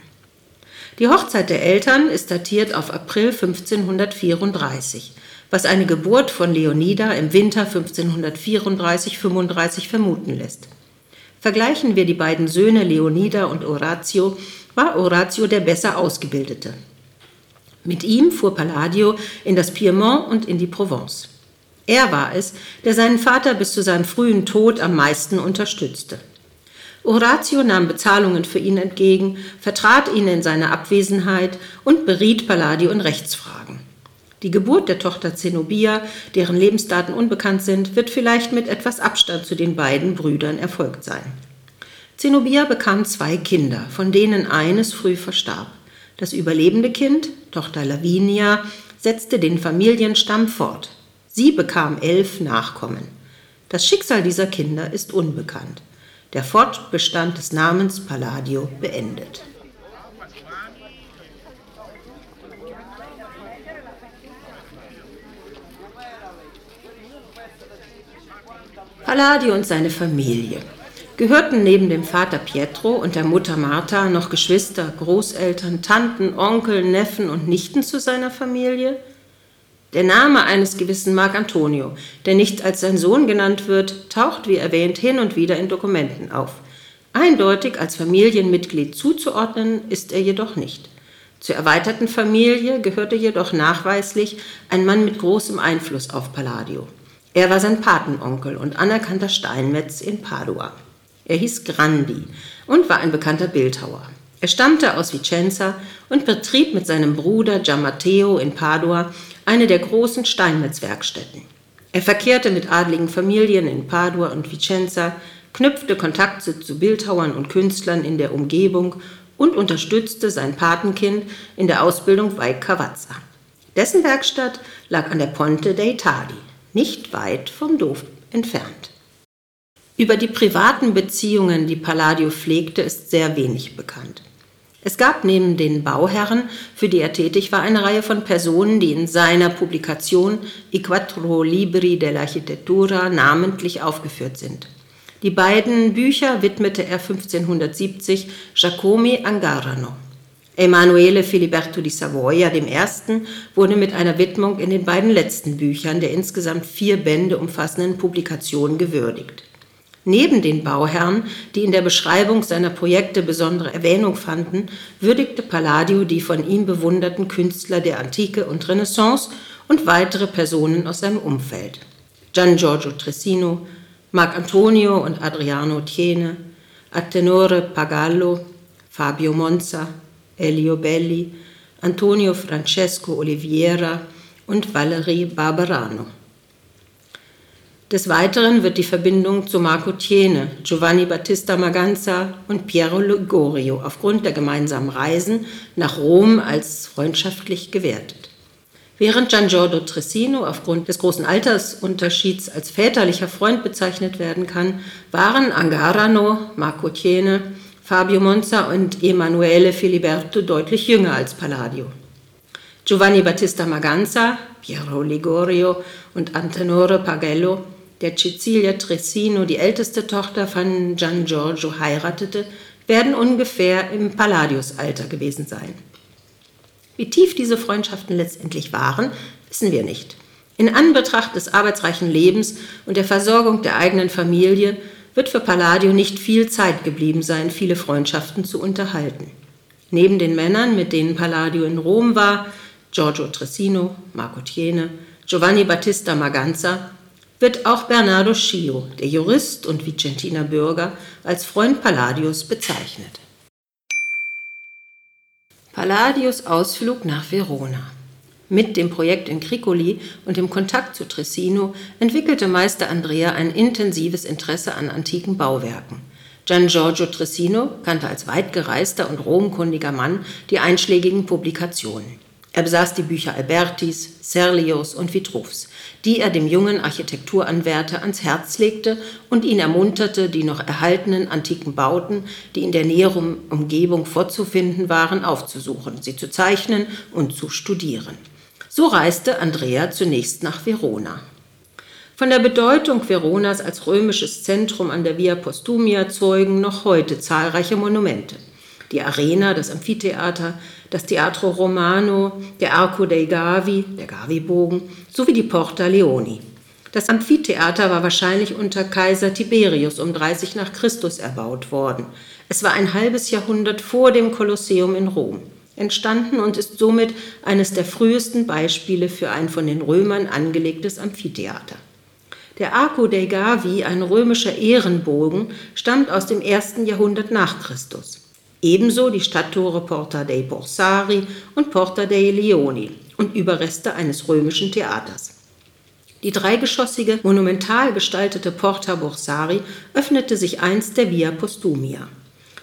Die Hochzeit der Eltern ist datiert auf April 1534, was eine Geburt von Leonida im Winter 1534-35 vermuten lässt. Vergleichen wir die beiden Söhne Leonida und Oratio, war Oratio der besser ausgebildete. Mit ihm fuhr Palladio in das Piemont und in die Provence. Er war es, der seinen Vater bis zu seinem frühen Tod am meisten unterstützte. Oratio nahm Bezahlungen für ihn entgegen, vertrat ihn in seiner Abwesenheit und beriet Palladio in Rechtsfragen. Die Geburt der Tochter Zenobia, deren Lebensdaten unbekannt sind, wird vielleicht mit etwas Abstand zu den beiden Brüdern erfolgt sein. Zenobia bekam zwei Kinder, von denen eines früh verstarb. Das überlebende Kind, Tochter Lavinia, setzte den Familienstamm fort. Sie bekam elf Nachkommen. Das Schicksal dieser Kinder ist unbekannt. Der Fortbestand des Namens Palladio beendet. Palladio und seine Familie gehörten neben dem Vater Pietro und der Mutter Martha noch Geschwister, Großeltern, Tanten, Onkel, Neffen und Nichten zu seiner Familie? Der Name eines gewissen Marc Antonio, der nicht als sein Sohn genannt wird, taucht wie erwähnt hin und wieder in Dokumenten auf. Eindeutig als Familienmitglied zuzuordnen ist er jedoch nicht. Zur erweiterten Familie gehörte jedoch nachweislich ein Mann mit großem Einfluss auf Palladio. Er war sein Patenonkel und anerkannter Steinmetz in Padua. Er hieß Grandi und war ein bekannter Bildhauer. Er stammte aus Vicenza und betrieb mit seinem Bruder Giammatteo in Padua eine der großen Steinmetzwerkstätten. Er verkehrte mit adligen Familien in Padua und Vicenza, knüpfte Kontakte zu Bildhauern und Künstlern in der Umgebung und unterstützte sein Patenkind in der Ausbildung bei Cavazza. Dessen Werkstatt lag an der Ponte dei Tadi, nicht weit vom Dom entfernt. Über die privaten Beziehungen, die Palladio pflegte, ist sehr wenig bekannt. Es gab neben den Bauherren, für die er tätig war, eine Reihe von Personen, die in seiner Publikation I Quattro Libri dell'Architettura namentlich aufgeführt sind. Die beiden Bücher widmete er 1570 Giacomi Angarano. Emanuele Filiberto di Savoia ersten wurde mit einer Widmung in den beiden letzten Büchern der insgesamt vier Bände umfassenden Publikation gewürdigt. Neben den Bauherren, die in der Beschreibung seiner Projekte besondere Erwähnung fanden, würdigte Palladio die von ihm bewunderten Künstler der Antike und Renaissance und weitere Personen aus seinem Umfeld. Gian Giorgio Tressino, Marc Antonio und Adriano Thiene, Attenore Pagallo, Fabio Monza, Elio Belli, Antonio Francesco Oliviera und Valerie Barberano. Des Weiteren wird die Verbindung zu Marco Thiene, Giovanni Battista Maganza und Piero Ligorio aufgrund der gemeinsamen Reisen nach Rom als freundschaftlich gewertet. Während Gian Giorgio Tressino aufgrund des großen Altersunterschieds als väterlicher Freund bezeichnet werden kann, waren Angarano, Marco Thiene, Fabio Monza und Emanuele Filiberto deutlich jünger als Palladio. Giovanni Battista Maganza, Piero Ligorio und Antenore Pagello der Cecilia Tressino, die älteste Tochter von Gian Giorgio, heiratete, werden ungefähr im Palladius-Alter gewesen sein. Wie tief diese Freundschaften letztendlich waren, wissen wir nicht. In Anbetracht des arbeitsreichen Lebens und der Versorgung der eigenen Familie wird für Palladio nicht viel Zeit geblieben sein, viele Freundschaften zu unterhalten. Neben den Männern, mit denen Palladio in Rom war, Giorgio Tressino, Marco Thiene, Giovanni Battista Maganza, wird auch Bernardo Schio, der Jurist und Vicentiner Bürger, als Freund Palladius bezeichnet. Palladius Ausflug nach Verona. Mit dem Projekt in Cricoli und dem Kontakt zu Tressino entwickelte Meister Andrea ein intensives Interesse an antiken Bauwerken. Gian Giorgio Tressino kannte als weitgereister und romkundiger Mann die einschlägigen Publikationen. Er besaß die Bücher Albertis, Serlios und Vitruvs, die er dem jungen Architekturanwärter ans Herz legte und ihn ermunterte, die noch erhaltenen antiken Bauten, die in der näheren Umgebung vorzufinden waren, aufzusuchen, sie zu zeichnen und zu studieren. So reiste Andrea zunächst nach Verona. Von der Bedeutung Veronas als römisches Zentrum an der Via Postumia zeugen noch heute zahlreiche Monumente. Die Arena, das Amphitheater, das Teatro Romano, der Arco dei Gavi, der Gavi-Bogen, sowie die Porta Leoni. Das Amphitheater war wahrscheinlich unter Kaiser Tiberius um 30 nach Christus erbaut worden. Es war ein halbes Jahrhundert vor dem Kolosseum in Rom entstanden und ist somit eines der frühesten Beispiele für ein von den Römern angelegtes Amphitheater. Der Arco dei Gavi, ein römischer Ehrenbogen, stammt aus dem ersten Jahrhundert nach Christus. Ebenso die Stadttore Porta dei Borsari und Porta dei Leoni und Überreste eines römischen Theaters. Die dreigeschossige, monumental gestaltete Porta Borsari öffnete sich einst der Via Postumia.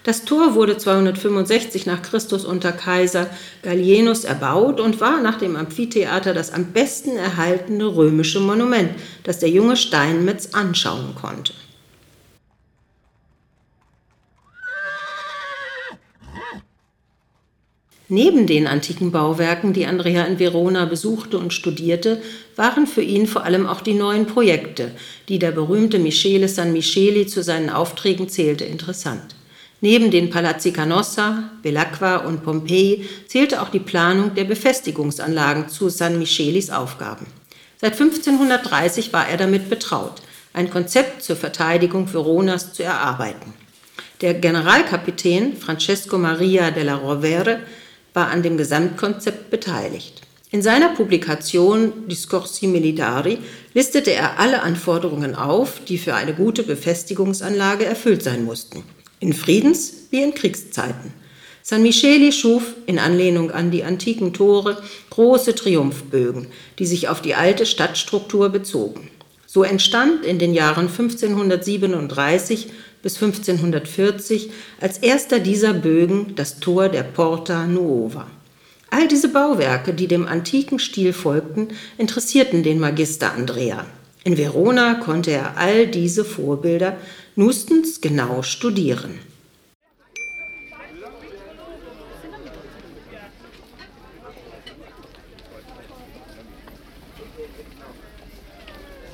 Das Tor wurde 265 nach Christus unter Kaiser Gallienus erbaut und war nach dem Amphitheater das am besten erhaltene römische Monument, das der junge Steinmetz anschauen konnte. Neben den antiken Bauwerken, die Andrea in Verona besuchte und studierte, waren für ihn vor allem auch die neuen Projekte, die der berühmte Michele San Micheli zu seinen Aufträgen zählte, interessant. Neben den Palazzi Canossa, Belacqua und Pompeji zählte auch die Planung der Befestigungsanlagen zu San Michelis Aufgaben. Seit 1530 war er damit betraut, ein Konzept zur Verteidigung Veronas zu erarbeiten. Der Generalkapitän Francesco Maria della Rovere war an dem Gesamtkonzept beteiligt. In seiner Publikation Discorsi Militari listete er alle Anforderungen auf, die für eine gute Befestigungsanlage erfüllt sein mussten, in Friedens- wie in Kriegszeiten. San Micheli schuf, in Anlehnung an die antiken Tore, große Triumphbögen, die sich auf die alte Stadtstruktur bezogen. So entstand in den Jahren 1537 bis 1540 als erster dieser Bögen das Tor der Porta Nuova. All diese Bauwerke, die dem antiken Stil folgten, interessierten den Magister Andrea. In Verona konnte er all diese Vorbilder nustens genau studieren.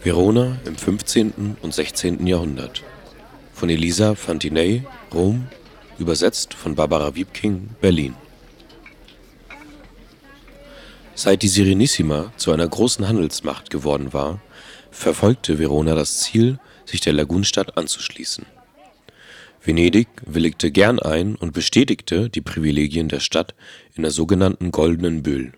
Verona im 15. und 16. Jahrhundert von Elisa Fantinei, Rom, übersetzt von Barbara Wiebking, Berlin. Seit die Serenissima zu einer großen Handelsmacht geworden war, verfolgte Verona das Ziel, sich der Lagunenstadt anzuschließen. Venedig willigte gern ein und bestätigte die Privilegien der Stadt in der sogenannten Goldenen Bulle.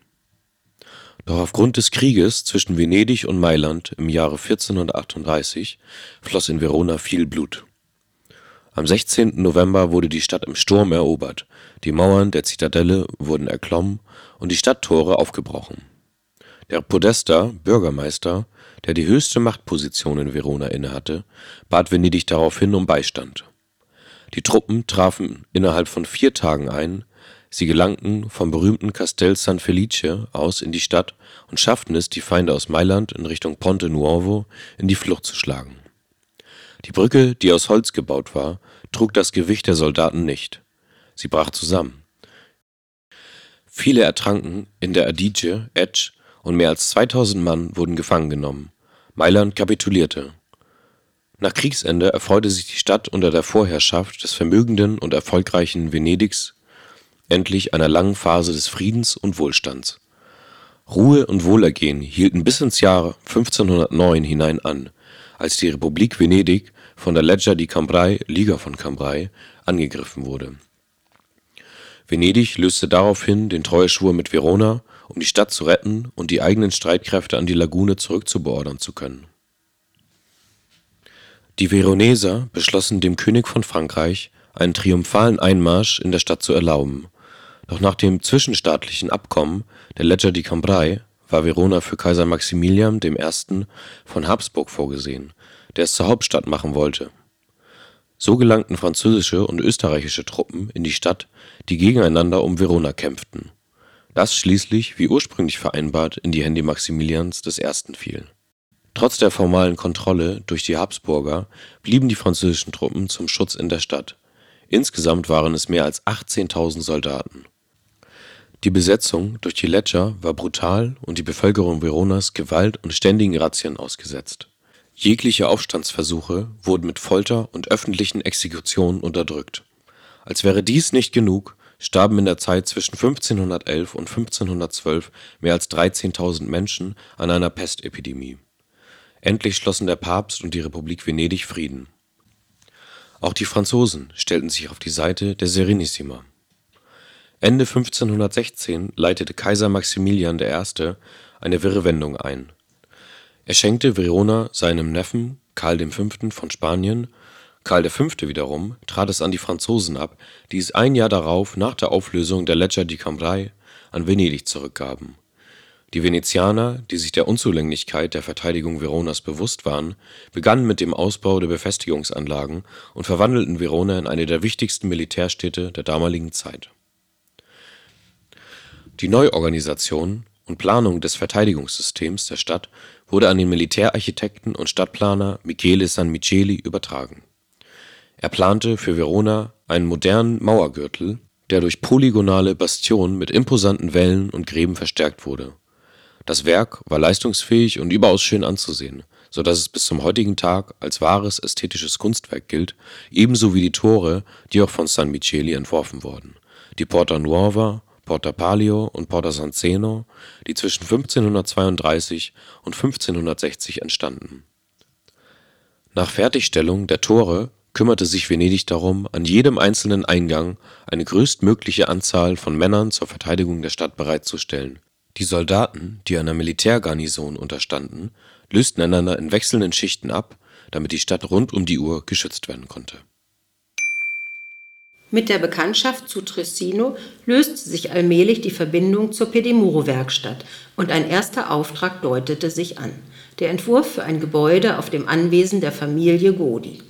Doch aufgrund des Krieges zwischen Venedig und Mailand im Jahre 1438 floss in Verona viel Blut. Am 16. November wurde die Stadt im Sturm erobert, die Mauern der Zitadelle wurden erklommen und die Stadttore aufgebrochen. Der Podesta (Bürgermeister), der die höchste Machtposition in Verona innehatte, bat Venedig daraufhin um Beistand. Die Truppen trafen innerhalb von vier Tagen ein, sie gelangten vom berühmten Castel San Felice aus in die Stadt und schafften es, die Feinde aus Mailand in Richtung Ponte Nuovo in die Flucht zu schlagen. Die Brücke, die aus Holz gebaut war, trug das Gewicht der Soldaten nicht. Sie brach zusammen. Viele ertranken in der Adige, Etsch, und mehr als 2000 Mann wurden gefangen genommen. Mailand kapitulierte. Nach Kriegsende erfreute sich die Stadt unter der Vorherrschaft des vermögenden und erfolgreichen Venedigs endlich einer langen Phase des Friedens und Wohlstands. Ruhe und Wohlergehen hielten bis ins Jahr 1509 hinein an, als die Republik Venedig von der Lega di Cambrai (Liga von Cambrai) angegriffen wurde. Venedig löste daraufhin den Treueschwur mit Verona, um die Stadt zu retten und die eigenen Streitkräfte an die Lagune zurückzubeordern zu können. Die Veroneser beschlossen, dem König von Frankreich einen triumphalen Einmarsch in der Stadt zu erlauben doch nach dem zwischenstaatlichen Abkommen der Lega di Cambrai war Verona für Kaiser Maximilian I. von Habsburg vorgesehen, der es zur Hauptstadt machen wollte. So gelangten französische und österreichische Truppen in die Stadt, die gegeneinander um Verona kämpften, das schließlich, wie ursprünglich vereinbart, in die Hände Maximilians I. fiel. Trotz der formalen Kontrolle durch die Habsburger blieben die französischen Truppen zum Schutz in der Stadt. Insgesamt waren es mehr als 18.000 Soldaten die Besetzung durch die Leccer war brutal und die Bevölkerung Veronas Gewalt und ständigen Razzien ausgesetzt. Jegliche Aufstandsversuche wurden mit Folter und öffentlichen Exekutionen unterdrückt. Als wäre dies nicht genug, starben in der Zeit zwischen 1511 und 1512 mehr als 13.000 Menschen an einer Pestepidemie. Endlich schlossen der Papst und die Republik Venedig Frieden. Auch die Franzosen stellten sich auf die Seite der Serenissima Ende 1516 leitete Kaiser Maximilian I. eine wirre Wendung ein. Er schenkte Verona seinem Neffen Karl V. von Spanien, Karl V. wiederum trat es an die Franzosen ab, die es ein Jahr darauf nach der Auflösung der Lega di Cambrai an Venedig zurückgaben. Die Venezianer, die sich der Unzulänglichkeit der Verteidigung Veronas bewusst waren, begannen mit dem Ausbau der Befestigungsanlagen und verwandelten Verona in eine der wichtigsten Militärstädte der damaligen Zeit die Neuorganisation und Planung des Verteidigungssystems der Stadt wurde an den Militärarchitekten und Stadtplaner Michele Sanmicheli übertragen. Er plante für Verona einen modernen Mauergürtel, der durch polygonale Bastionen mit imposanten Wällen und Gräben verstärkt wurde. Das Werk war leistungsfähig und überaus schön anzusehen, so dass es bis zum heutigen Tag als wahres ästhetisches Kunstwerk gilt, ebenso wie die Tore, die auch von San Micheli entworfen wurden, die Porta Nuova Porta Palio und Porta San Zeno, die zwischen 1532 und 1560 entstanden. Nach Fertigstellung der Tore kümmerte sich Venedig darum, an jedem einzelnen Eingang eine größtmögliche Anzahl von Männern zur Verteidigung der Stadt bereitzustellen. Die Soldaten, die einer Militärgarnison unterstanden, lösten einander in wechselnden Schichten ab, damit die Stadt rund um die Uhr geschützt werden konnte mit der Bekanntschaft zu Trissino löste sich allmählich die Verbindung zur Pedimuro-Werkstatt und ein erster Auftrag deutete sich an: der Entwurf für ein Gebäude auf dem Anwesen der Familie Godi.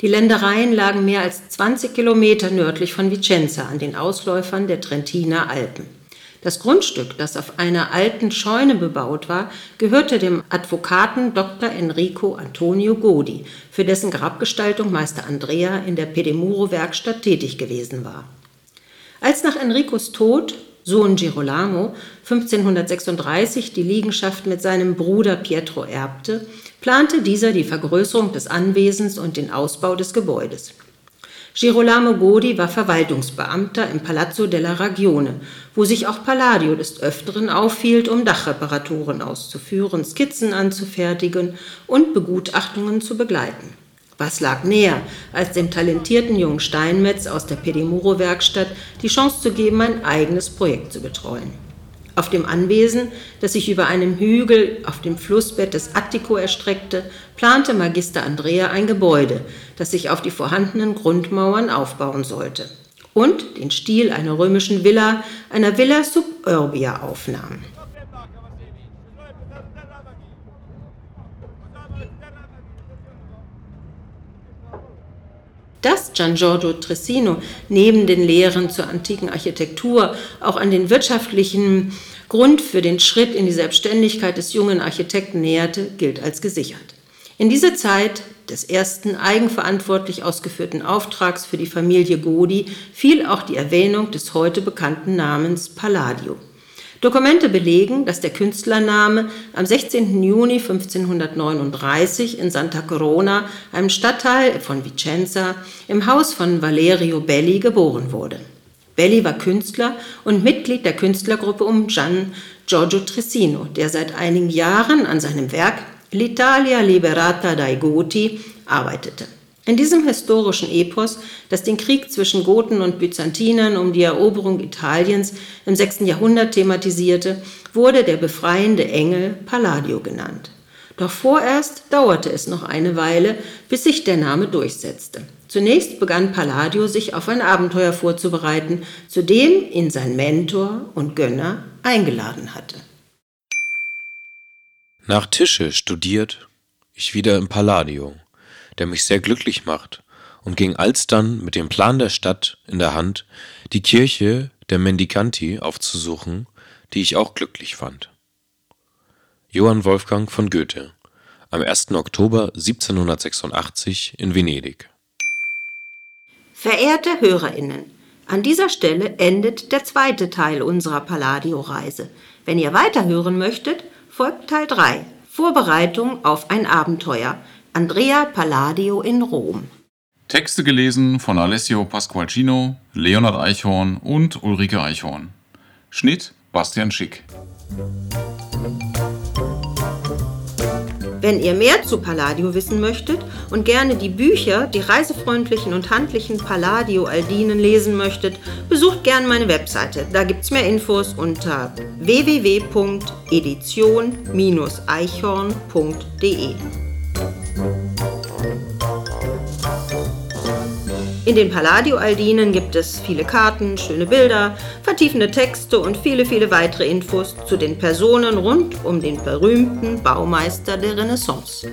Die Ländereien lagen mehr als 20 Kilometer nördlich von Vicenza an den Ausläufern der Trentiner Alpen das Grundstück, das auf einer alten Scheune bebaut war, gehörte dem Advokaten Dr. Enrico Antonio Godi, für dessen Grabgestaltung Meister Andrea in der Pedemuro-Werkstatt tätig gewesen war. Als nach Enricos Tod Sohn Girolamo 1536 die Liegenschaft mit seinem Bruder Pietro erbte, plante dieser die Vergrößerung des Anwesens und den Ausbau des Gebäudes Girolamo Godi war Verwaltungsbeamter im Palazzo della Ragione, wo sich auch Palladio des Öfteren aufhielt, um Dachreparaturen auszuführen, Skizzen anzufertigen und Begutachtungen zu begleiten. Was lag näher, als dem talentierten jungen Steinmetz aus der Pedimuro-Werkstatt die Chance zu geben, ein eigenes Projekt zu betreuen? Auf dem Anwesen, das sich über einem Hügel auf dem Flussbett des Attico erstreckte, plante Magister Andrea ein Gebäude, das sich auf die vorhandenen Grundmauern aufbauen sollte und den Stil einer römischen Villa, einer Villa suburbia aufnahm. Dass Gian Giorgio Tressino neben den Lehren zur antiken Architektur auch an den wirtschaftlichen Grund für den Schritt in die Selbstständigkeit des jungen Architekten näherte, gilt als gesichert. In diese Zeit des ersten eigenverantwortlich ausgeführten Auftrags für die Familie Godi fiel auch die Erwähnung des heute bekannten Namens Palladio. Dokumente belegen, dass der Künstlername am 16. Juni 1539 in Santa Corona, einem Stadtteil von Vicenza, im Haus von Valerio Belli geboren wurde. Belli war Künstler und Mitglied der Künstlergruppe um Gian Giorgio Trissino, der seit einigen Jahren an seinem Werk L'Italia liberata dai Goti arbeitete. In diesem historischen Epos, das den Krieg zwischen Goten und Byzantinern um die Eroberung Italiens im 6. Jahrhundert thematisierte, wurde der befreiende Engel Palladio genannt. Doch vorerst dauerte es noch eine Weile, bis sich der Name durchsetzte. Zunächst begann Palladio sich auf ein Abenteuer vorzubereiten, zu dem ihn sein Mentor und Gönner eingeladen hatte. Nach Tische studiert ich wieder im Palladio der mich sehr glücklich macht, und ging alsdann mit dem Plan der Stadt in der Hand, die Kirche der Mendicanti aufzusuchen, die ich auch glücklich fand. Johann Wolfgang von Goethe am 1. Oktober 1786 in Venedig. Verehrte Hörerinnen, an dieser Stelle endet der zweite Teil unserer Palladio-Reise. Wenn ihr weiterhören möchtet, folgt Teil 3, Vorbereitung auf ein Abenteuer Andrea Palladio in Rom. Texte gelesen von Alessio Pasqualcino, Leonard Eichhorn und Ulrike Eichhorn. Schnitt Bastian Schick. Wenn ihr mehr zu Palladio wissen möchtet und gerne die Bücher, die reisefreundlichen und handlichen Palladio Aldinen lesen möchtet, besucht gerne meine Webseite. Da gibt es mehr Infos unter www.edition-eichhorn.de. In den Palladio-Aldinen gibt es viele Karten, schöne Bilder, vertiefende Texte und viele, viele weitere Infos zu den Personen rund um den berühmten Baumeister der Renaissance.